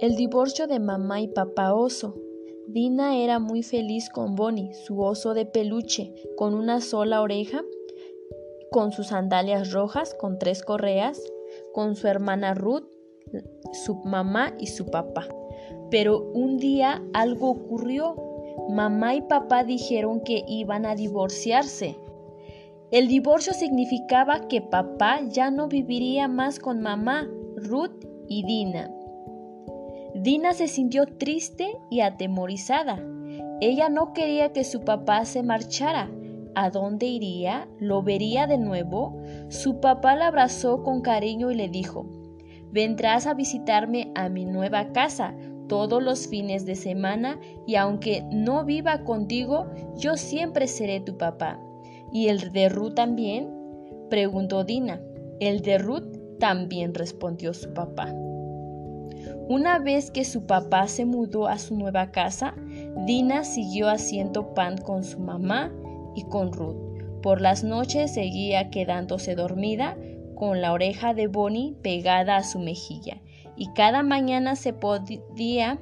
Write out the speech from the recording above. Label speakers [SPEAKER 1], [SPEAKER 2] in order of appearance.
[SPEAKER 1] El divorcio de mamá y papá oso. Dina era muy feliz con Bonnie, su oso de peluche, con una sola oreja, con sus sandalias rojas, con tres correas, con su hermana Ruth, su mamá y su papá. Pero un día algo ocurrió. Mamá y papá dijeron que iban a divorciarse. El divorcio significaba que papá ya no viviría más con mamá, Ruth y Dina. Dina se sintió triste y atemorizada. Ella no quería que su papá se marchara. ¿A dónde iría? ¿Lo vería de nuevo? Su papá la abrazó con cariño y le dijo, Vendrás a visitarme a mi nueva casa todos los fines de semana y aunque no viva contigo, yo siempre seré tu papá. ¿Y el de Ruth también? preguntó Dina. El de Ruth también respondió su papá. Una vez que su papá se mudó a su nueva casa, Dina siguió haciendo pan con su mamá y con Ruth. Por las noches seguía quedándose dormida con la oreja de Bonnie pegada a su mejilla y cada mañana se podía